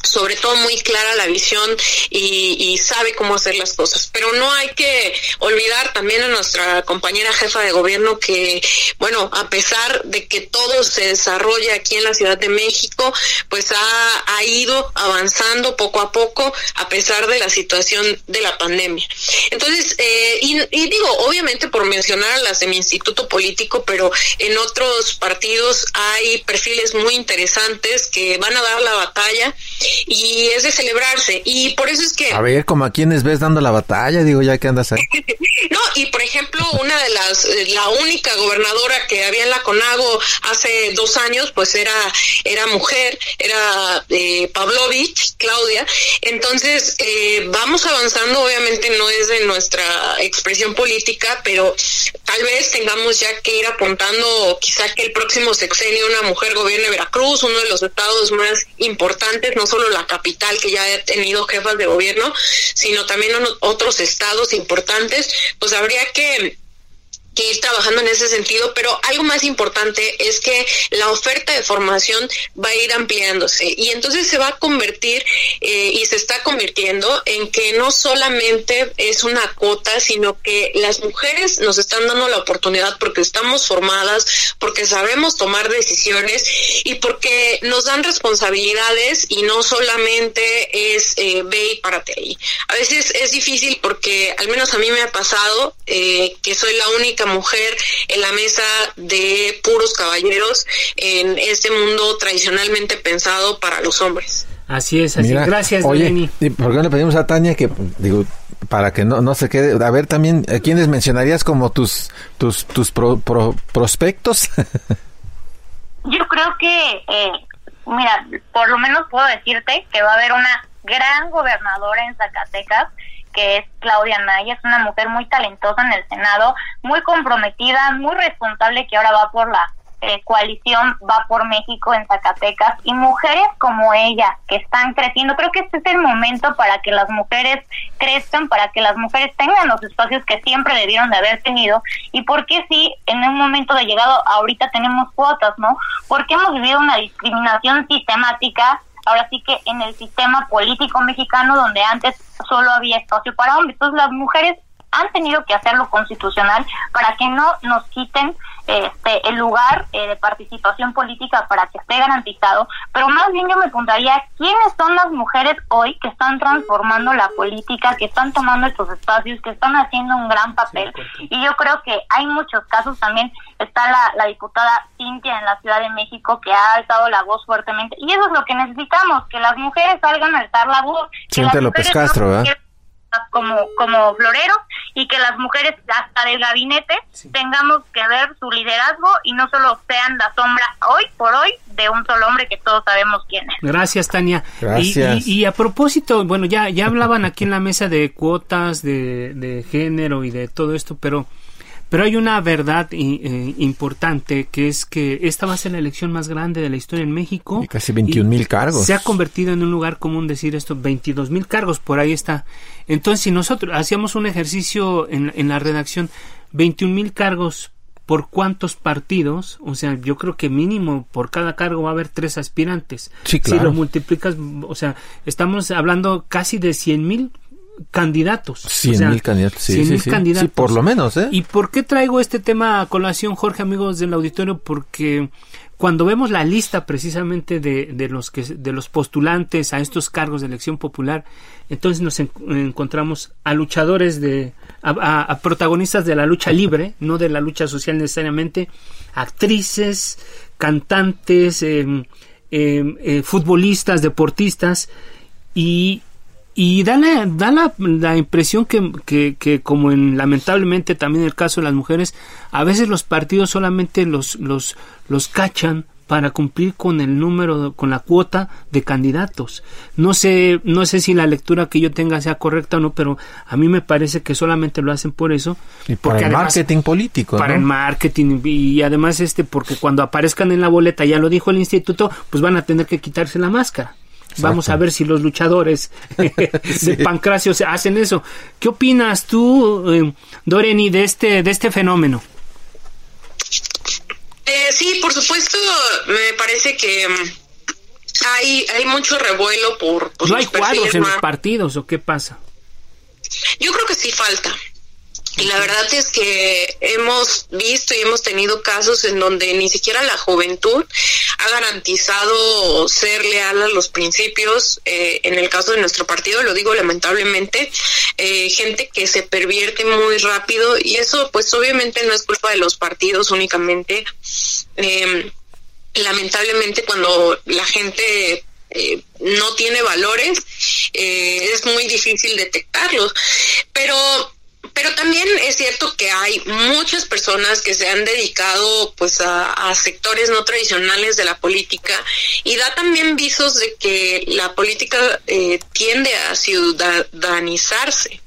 sobre todo muy clara la visión y, sabe cómo hacer las cosas. Pero no hay que olvidar también a nuestra compañera jefa de gobierno que, bueno, a pesar de que todo se desarrolla aquí en la Ciudad de México, pues ha, ha ido avanzando poco a poco a pesar de la situación de la pandemia. Entonces, eh, y, y, digo, obviamente por mencionar a las de mi instituto político, pero en otros partidos hay perfiles muy interesantes que van a dar la batalla y es de celebrarse. Y por eso es que... A ver, como a quienes ves dando la batalla, digo, ya que andas ahí. no, y por ejemplo, una de las, eh, la única gobernadora que había en la CONAGO hace dos años, pues era, era mujer, era eh, Pavlovich, Claudia. Entonces, eh, vamos avanzando, obviamente no es de nuestra expresión política, pero tal vez tengamos ya que ir apuntando quizá que el próximo sexenio una mujer gobierne Veracruz, uno de los estados más importantes, no solo la capital que ya ha tenido jefas de gobierno, sino también otros estados importantes, pues habría que que ir trabajando en ese sentido, pero algo más importante es que la oferta de formación va a ir ampliándose y entonces se va a convertir eh, y se está convirtiendo en que no solamente es una cuota, sino que las mujeres nos están dando la oportunidad porque estamos formadas, porque sabemos tomar decisiones y porque nos dan responsabilidades y no solamente es eh, ve y párate ahí. A veces es difícil porque al menos a mí me ha pasado eh, que soy la única mujer en la mesa de puros caballeros en este mundo tradicionalmente pensado para los hombres. Así es, así. Gracias, oye, ¿y ¿Por qué no le pedimos a Tania que, digo, para que no, no se quede, a ver también, ¿a quiénes mencionarías como tus, tus, tus prospectos? Yo creo que, eh, mira, por lo menos puedo decirte que va a haber una gran gobernadora en Zacatecas que es Claudia Naya, es una mujer muy talentosa en el Senado, muy comprometida, muy responsable que ahora va por la eh, coalición Va por México en Zacatecas y mujeres como ella que están creciendo. Creo que este es el momento para que las mujeres crezcan, para que las mujeres tengan los espacios que siempre debieron de haber tenido y porque si en un momento de llegado ahorita tenemos cuotas, ¿no? Porque hemos vivido una discriminación sistemática ahora sí que en el sistema político mexicano donde antes solo había espacio para hombres. Entonces las mujeres han tenido que hacerlo constitucional para que no nos quiten este, el lugar eh, de participación política para que esté garantizado, pero más bien yo me preguntaría quiénes son las mujeres hoy que están transformando la política, que están tomando estos espacios, que están haciendo un gran papel. Y yo creo que hay muchos casos también. Está la, la diputada Cintia en la Ciudad de México que ha alzado la voz fuertemente. Y eso es lo que necesitamos, que las mujeres salgan a alzar la voz. Cintia López Castro, ¿verdad? Como, como floreros y que las mujeres hasta del gabinete tengamos que ver su liderazgo y no solo sean la sombra hoy por hoy de un solo hombre que todos sabemos quién es. Gracias, Tania. Y, a propósito, bueno, ya, ya hablaban aquí en la mesa de cuotas, de, de género y de todo esto, pero pero hay una verdad eh, importante que es que esta va a ser la elección más grande de la historia en México. Y casi 21 mil cargos. Se ha convertido en un lugar común decir esto, 22 mil cargos, por ahí está. Entonces, si nosotros hacíamos un ejercicio en, en la redacción, 21 mil cargos por cuántos partidos, o sea, yo creo que mínimo por cada cargo va a haber tres aspirantes. Sí, claro. Si lo multiplicas, o sea, estamos hablando casi de 100 mil candidatos. 100 mil candidatos, sí, sí, candidatos. por lo menos, ¿eh? ¿Y por qué traigo este tema a colación, Jorge, amigos del auditorio? Porque cuando vemos la lista precisamente de, de, los que de los postulantes a estos cargos de elección popular, entonces nos encontramos a luchadores de a, protagonistas de la lucha libre, no de la lucha social necesariamente, actrices, cantantes, em, em, eh, futbolistas, deportistas y y da la, da la, la impresión que, que, que, como en lamentablemente también el caso de las mujeres, a veces los partidos solamente los, los, los cachan para cumplir con el número, con la cuota de candidatos. No sé, no sé si la lectura que yo tenga sea correcta o no, pero a mí me parece que solamente lo hacen por eso. Y para el marketing político. Para el marketing y además este, porque cuando aparezcan en la boleta, ya lo dijo el instituto, pues van a tener que quitarse la máscara. Vamos a ver si los luchadores de Pancracio hacen eso. ¿Qué opinas tú, eh, Doreni, de este, de este fenómeno? Eh, sí, por supuesto, me parece que mm, hay, hay mucho revuelo por... ¿No hay cuadros en los partidos o qué pasa? Yo creo que sí falta. Y la verdad es que hemos visto y hemos tenido casos en donde ni siquiera la juventud ha garantizado ser leal a los principios. Eh, en el caso de nuestro partido, lo digo lamentablemente, eh, gente que se pervierte muy rápido y eso pues obviamente no es culpa de los partidos únicamente. Eh, lamentablemente cuando la gente eh, no tiene valores, eh, es muy difícil detectarlos. Pero pero también es cierto que hay muchas personas que se han dedicado pues a, sectores no tradicionales de la política y da también visos de que la política eh, tiende a ciudadanizarse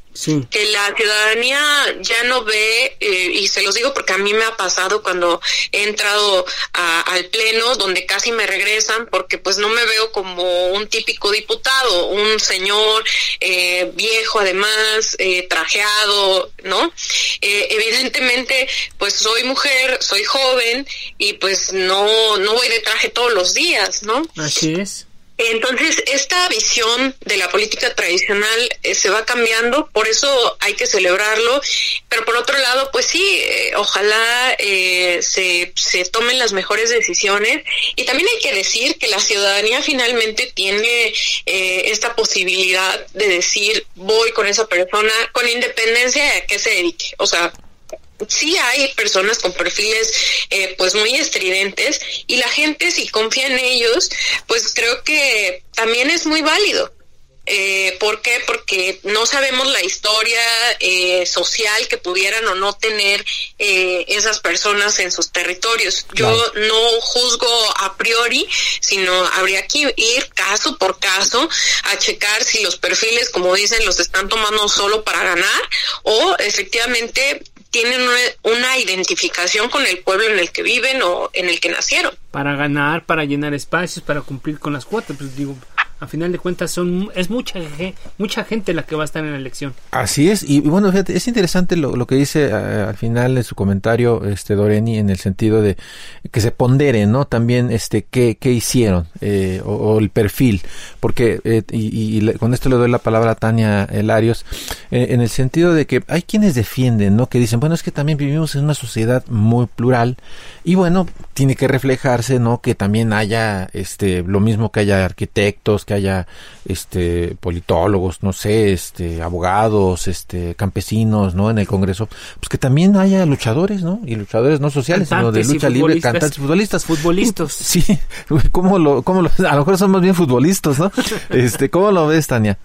que la ciudadanía ya no ve, eh, y se los digo porque a mí me ha pasado cuando he entrado al pleno, donde casi me regresan, porque pues no me veo como un típico diputado, un señor eh, viejo además, eh, trajeado, ¿no? evidentemente, pues soy mujer, soy joven, y pues no, no voy de traje todos los días, ¿no? Así es. Entonces, esta visión de la política tradicional eh, se va cambiando, por eso hay que celebrarlo, pero por otro lado, pues sí, eh, ojalá eh, se, se tomen las mejores decisiones y también hay que decir que la ciudadanía finalmente tiene esta posibilidad de decir voy con esa persona con independencia de a qué se dedique, o sea, sí hay personas con perfiles eh, pues muy estridentes y la gente si confía en ellos pues creo que también es muy válido eh, ¿Por qué? Porque no sabemos la historia eh, social que pudieran o no tener eh, esas personas en sus territorios. Yo no juzgo a priori, sino habría que ir caso por caso a checar si los perfiles, como dicen, los están tomando solo para ganar o efectivamente tienen una, identificación con el pueblo en el que viven o en el que nacieron. Para ganar, para llenar espacios, para cumplir con las cuotas, pues digo, a final de cuentas son es mucha mucha gente la que va a estar en la elección. Así es y, bueno fíjate, es interesante lo, lo que dice eh, al final de su comentario este Doreni en el sentido de que se pondere no también este qué, qué hicieron eh, o, el perfil porque eh, y, y, con esto le doy la palabra a Tania Elarios en el sentido de que hay quienes defienden no que dicen bueno es que también vivimos en una sociedad muy plural y bueno tiene que reflejarse no que también haya este lo mismo que haya arquitectos que haya este politólogos, no sé, este abogados, este campesinos, ¿no? En el Congreso, pues que también haya luchadores, ¿no? Y luchadores no sociales, sino de lucha libre, cantantes, futbolistas, futbolistas. Sí, ¿cómo lo cómo lo a lo mejor somos bien futbolistas, ¿no? Este, ¿cómo lo ves, Tania?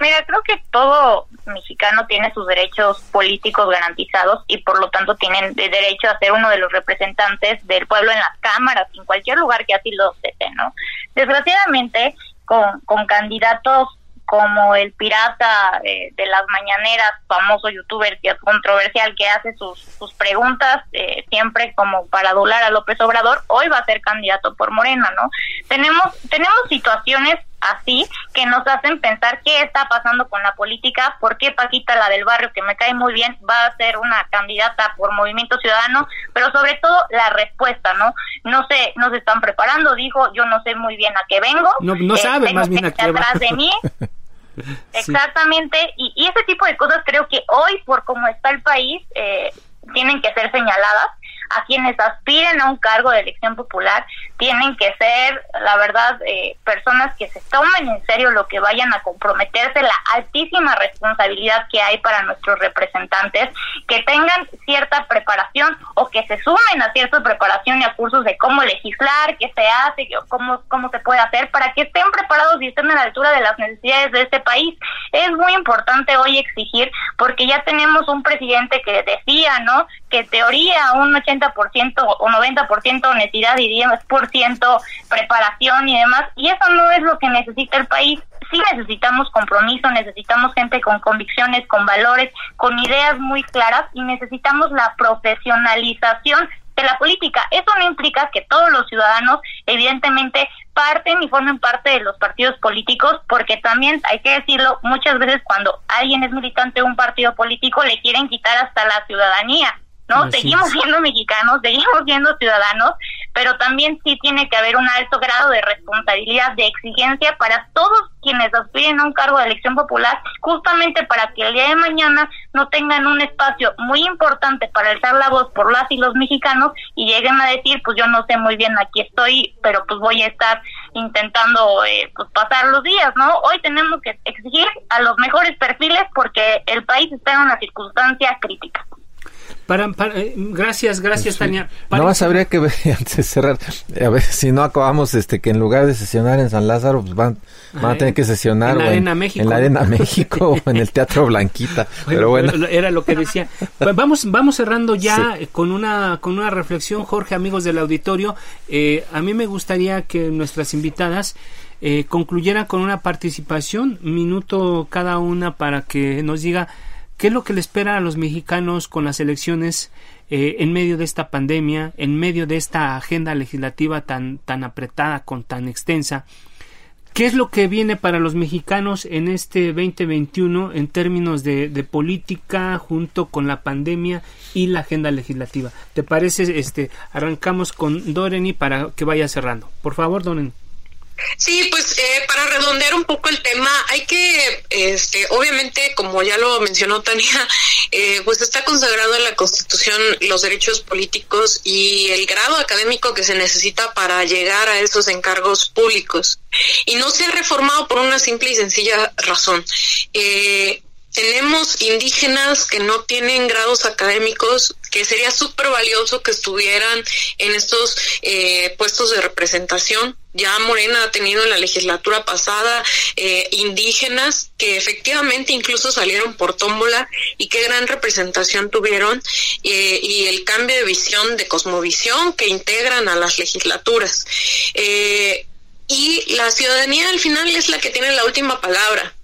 Mira, creo que todo mexicano tiene sus derechos políticos garantizados y por lo tanto tienen derecho a ser uno de los representantes del pueblo en las cámaras, en cualquier lugar que así lo desee, ¿no? Desgraciadamente, con, con candidatos como el pirata eh, de las mañaneras, famoso youtuber que es controversial, que hace sus, preguntas eh, siempre como para adular a López Obrador, hoy va a ser candidato por Morena, ¿no? Tenemos, tenemos situaciones así que nos hacen pensar qué está pasando con la política, por qué Paquita, la del barrio, que me cae muy bien, va a ser una candidata por Movimiento Ciudadano, pero sobre todo la respuesta, ¿no? No sé, no se están preparando, dijo, yo no sé muy bien a qué vengo. No, no eh, sabe más bien a qué atrás de mí. Exactamente, y, y, ese tipo de cosas creo que hoy, por cómo está el país, eh, tienen que ser señaladas a quienes aspiren a un cargo de elección popular tienen que ser, la verdad, eh, personas que se tomen en serio lo que vayan a comprometerse, la altísima responsabilidad que hay para nuestros representantes, que tengan cierta preparación o que se sumen a cierta preparación y a cursos de cómo legislar, qué se hace, cómo, cómo se puede hacer, para que estén preparados y estén a la altura de las necesidades de este país. Es muy importante hoy exigir, porque ya tenemos un presidente que decía, ¿no? Que teoría un 80% o 90% honestidad y 10% preparación y demás, y eso no es lo que necesita el país. Sí necesitamos compromiso, necesitamos gente con convicciones, con valores, con ideas muy claras y necesitamos la profesionalización de la política. Eso no implica que todos los ciudadanos, evidentemente, parten y formen parte de los partidos políticos, porque también hay que decirlo, muchas veces cuando alguien es militante de un partido político le quieren quitar hasta la ciudadanía. ¿No? seguimos siendo mexicanos, seguimos siendo ciudadanos, pero también sí tiene que haber un alto grado de responsabilidad, de exigencia para todos quienes aspiren a un cargo de elección popular, justamente para que el día de mañana no tengan un espacio muy importante para alzar la voz por las y los mexicanos y lleguen a decir, pues yo no sé muy bien, aquí estoy, pero pues voy a estar intentando eh, pues pasar los días, ¿no? Hoy tenemos que exigir a los mejores perfiles porque el país está en una circunstancia crítica. Para, eh, gracias, gracias Tania. no más habría que ver antes de cerrar, a ver si no acabamos este que en lugar de sesionar en San Lázaro, pues van, van a tener que sesionar en la Arena México, en la Arena México o en el Teatro Blanquita. pero bueno, era lo que decía. vamos, vamos cerrando ya con una con una reflexión, Jorge, amigos del auditorio. Eh, a mí me gustaría que nuestras invitadas eh, concluyeran con una participación, minuto cada una para que nos diga ¿Qué es lo que le espera a los mexicanos con las elecciones eh, en medio de esta pandemia, en medio de esta agenda legislativa tan, tan apretada, con tan extensa? ¿Qué es lo que viene para los mexicanos en este 2021 en términos de, de, política junto con la pandemia y la agenda legislativa? ¿Te parece? Este, arrancamos con Doreni para que vaya cerrando. Por favor, Doreni. Sí, pues eh, para redondear un poco el tema, hay que, este, obviamente, como ya lo mencionó Tania, eh, pues está consagrado en la Constitución los derechos políticos y el grado académico que se necesita para llegar a esos encargos públicos. Y no se ha reformado por una simple y sencilla razón. Eh, tenemos indígenas que no tienen grados académicos, que sería súper valioso que estuvieran en estos eh, puestos de representación. Ya Morena ha tenido en la legislatura pasada eh, indígenas que efectivamente incluso salieron por tómbola y qué gran representación tuvieron eh, y el cambio de visión, de cosmovisión que integran a las legislaturas. y la ciudadanía al final es la que tiene la última palabra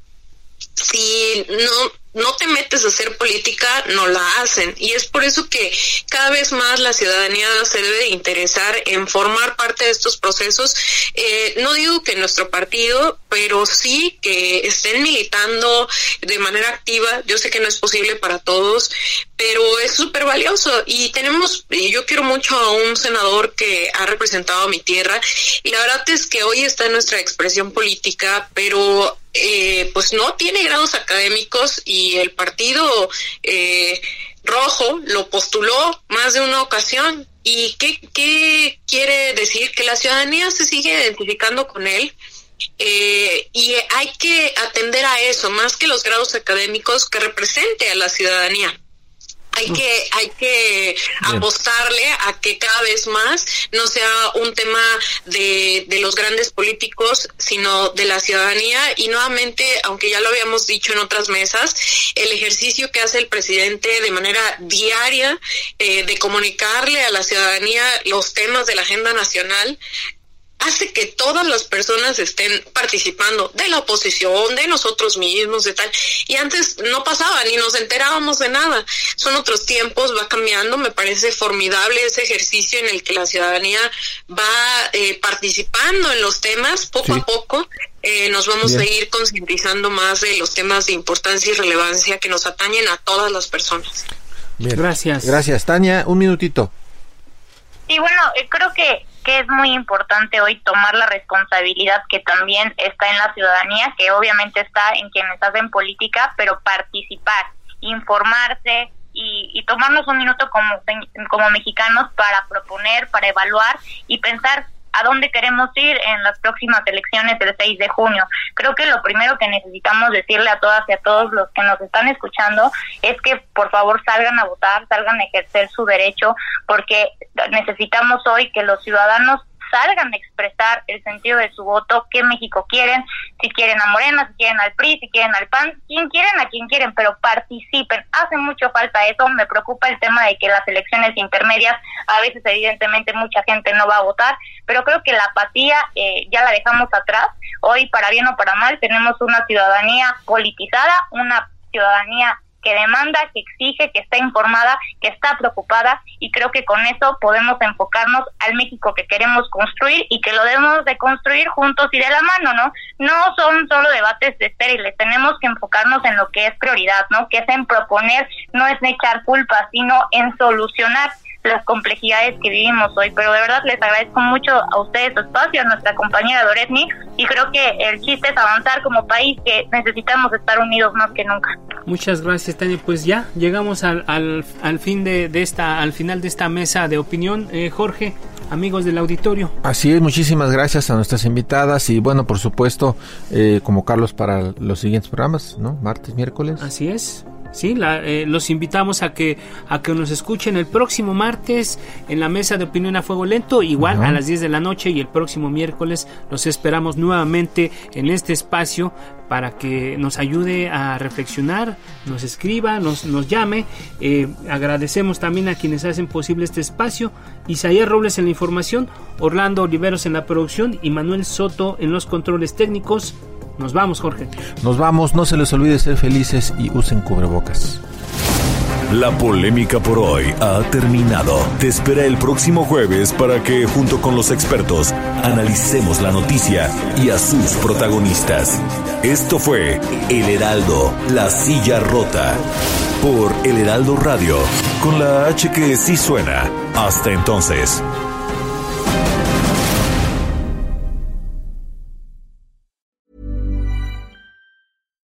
si no no te metes a hacer política, no la hacen. Y es por eso que cada vez más la ciudadanía se debe interesar en formar parte de estos procesos. Eh, no digo que nuestro partido, pero sí que estén militando de manera activa. Yo sé que no es posible para todos, pero es súper valioso. Y tenemos, yo quiero mucho a un senador que ha representado a mi tierra. Y la verdad es que hoy está en nuestra expresión política, pero eh, pues no tiene grados académicos y el partido eh, rojo lo postuló más de una ocasión. ¿Y qué, qué quiere decir? Que la ciudadanía se sigue identificando con él. Eh, y hay que atender a eso, más que los grados académicos, que represente a la ciudadanía hay que hay que apostarle a que cada vez más no sea un tema de, de los grandes políticos sino de la ciudadanía. Y nuevamente aunque ya lo habíamos dicho en otras mesas el ejercicio que hace el presidente de manera diaria eh, de comunicarle a la ciudadanía los temas de la agenda nacional hace que todas las personas estén participando de la oposición, de nosotros mismos, de tal. Y antes no pasaba, ni nos enterábamos de nada. Son otros tiempos, va cambiando. Me parece formidable ese ejercicio en el que la ciudadanía va eh, participando en los temas poco a poco. Eh, nos vamos a ir concientizando más de los temas de importancia y relevancia que nos atañen a todas las personas. Gracias. Gracias, Tania. Un minutito. Y bueno, eh, creo que que es muy importante hoy tomar la responsabilidad que también está en la ciudadanía, que obviamente está en quienes hacen política, pero participar, informarse y, y tomarnos un minuto como, como mexicanos para proponer, para evaluar y pensar a dónde queremos ir en las próximas elecciones del 6 de junio. Creo que lo primero que necesitamos decirle a todas y a todos los que nos están escuchando es que por favor salgan a votar, salgan a ejercer su derecho, porque necesitamos hoy que los ciudadanos salgan a expresar el sentido de su voto, qué México quieren, si quieren a Morena, si quieren al PRI, si quieren al PAN, quien quieren a quien quieren, pero participen. Hace mucho falta eso, me preocupa el tema de que las elecciones intermedias, a veces evidentemente mucha gente no va a votar, pero creo que la apatía eh, ya la dejamos atrás. Hoy, para bien o para mal, tenemos una ciudadanía politizada, una ciudadanía que demanda, que exige, que está informada, que está preocupada y creo que con eso podemos enfocarnos al México que queremos construir y que lo debemos de construir juntos y de la mano, ¿no? No son solo debates estériles, tenemos que enfocarnos en lo que es prioridad, ¿no? Que es en proponer, no es en echar culpas, sino en solucionar las complejidades que vivimos hoy. Pero de verdad les agradezco mucho a ustedes su espacio, a nuestra compañera Doretnik, y creo que el chiste es avanzar como país, que necesitamos estar unidos más que nunca. Muchas gracias, Tania. Pues ya llegamos al, al, fin de, esta, al final de esta mesa de opinión. Eh, Jorge, amigos del auditorio. Así es, muchísimas gracias a nuestras invitadas y bueno, por supuesto, eh, como Carlos para los siguientes programas, ¿no? Martes, miércoles. Así es. Sí, eh, los invitamos a que a que nos escuchen el próximo martes en la mesa de opinión a fuego lento, igual a las 10 de la noche y el próximo miércoles los esperamos nuevamente en este espacio para que nos ayude a reflexionar, nos escriba, nos, nos llame. Eh, agradecemos también a quienes hacen posible este espacio. Isaías Robles en la información, Orlando Oliveros en la producción y Manuel Soto en los controles técnicos. Nos vamos, Jorge. Nos vamos, no se les olvide ser felices y usen cubrebocas. La polémica por hoy ha terminado. Te espera el próximo jueves para que, junto con los expertos, analicemos la noticia y a sus protagonistas. Esto fue El Heraldo, la silla rota. Por El Heraldo Radio, con la H que sí suena. Hasta entonces.